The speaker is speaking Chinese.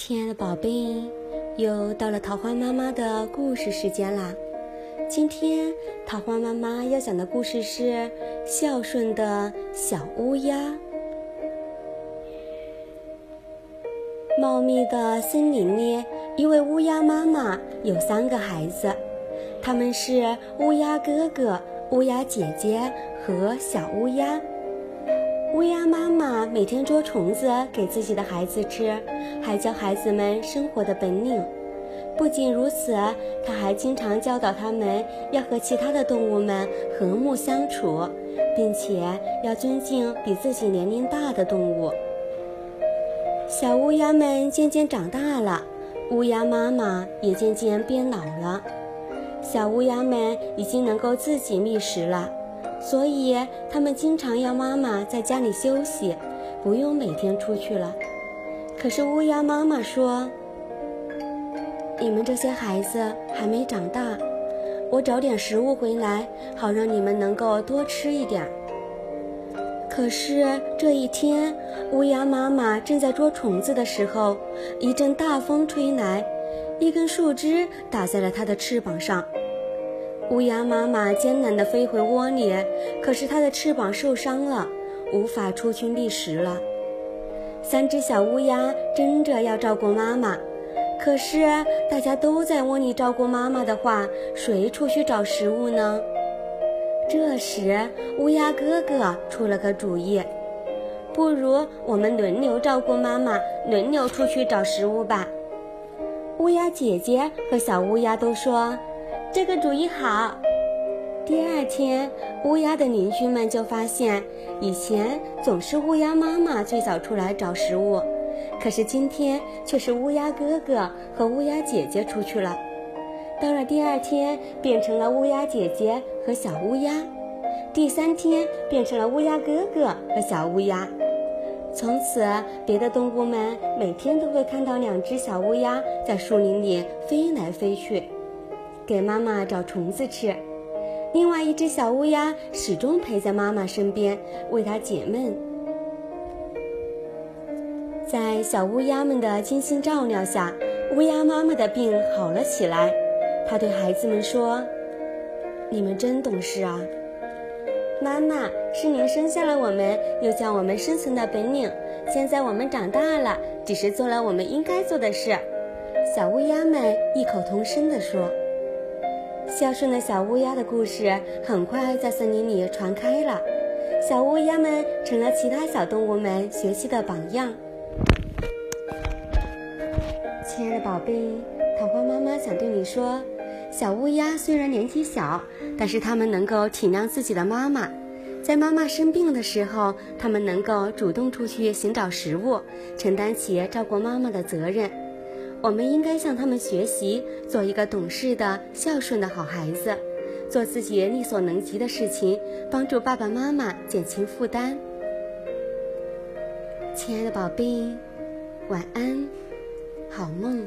亲爱的宝贝，又到了桃花妈妈的故事时间啦！今天桃花妈妈要讲的故事是《孝顺的小乌鸦》。茂密的森林里，一位乌鸦妈妈有三个孩子，他们是乌鸦哥哥、乌鸦姐姐和小乌鸦。乌鸦妈妈每天捉虫子给自己的孩子吃，还教孩子们生活的本领。不仅如此，她还经常教导他们要和其他的动物们和睦相处，并且要尊敬比自己年龄大的动物。小乌鸦们渐渐长大了，乌鸦妈妈也渐渐变老了。小乌鸦们已经能够自己觅食了。所以，他们经常要妈妈在家里休息，不用每天出去了。可是乌鸦妈妈说：“你们这些孩子还没长大，我找点食物回来，好让你们能够多吃一点。”可是这一天，乌鸦妈妈正在捉虫子的时候，一阵大风吹来，一根树枝打在了它的翅膀上。乌鸦妈妈艰难地飞回窝里，可是它的翅膀受伤了，无法出去觅食了。三只小乌鸦争着要照顾妈妈，可是大家都在窝里照顾妈妈的话，谁出去找食物呢？这时，乌鸦哥哥出了个主意：不如我们轮流照顾妈妈，轮流出去找食物吧。乌鸦姐姐和小乌鸦都说。这个主意好。第二天，乌鸦的邻居们就发现，以前总是乌鸦妈妈最早出来找食物，可是今天却是乌鸦哥哥和乌鸦姐姐出去了。到了第二天，变成了乌鸦姐姐和小乌鸦；第三天，变成了乌鸦哥哥和小乌鸦。从此，别的动物们每天都会看到两只小乌鸦在树林里飞来飞去。给妈妈找虫子吃，另外一只小乌鸦始终陪在妈妈身边，为她解闷。在小乌鸦们的精心照料下，乌鸦妈妈的病好了起来。她对孩子们说：“你们真懂事啊！妈妈是您生下了我们，又教我们生存的本领。现在我们长大了，只是做了我们应该做的事。”小乌鸦们异口同声地说。孝顺的小乌鸦的故事很快在森林里传开了，小乌鸦们成了其他小动物们学习的榜样。亲爱的宝贝，桃花妈妈想对你说，小乌鸦虽然年纪小，但是它们能够体谅自己的妈妈，在妈妈生病的时候，它们能够主动出去寻找食物，承担起照顾妈妈的责任。我们应该向他们学习，做一个懂事的、孝顺的好孩子，做自己力所能及的事情，帮助爸爸妈妈减轻负担。亲爱的宝贝，晚安，好梦。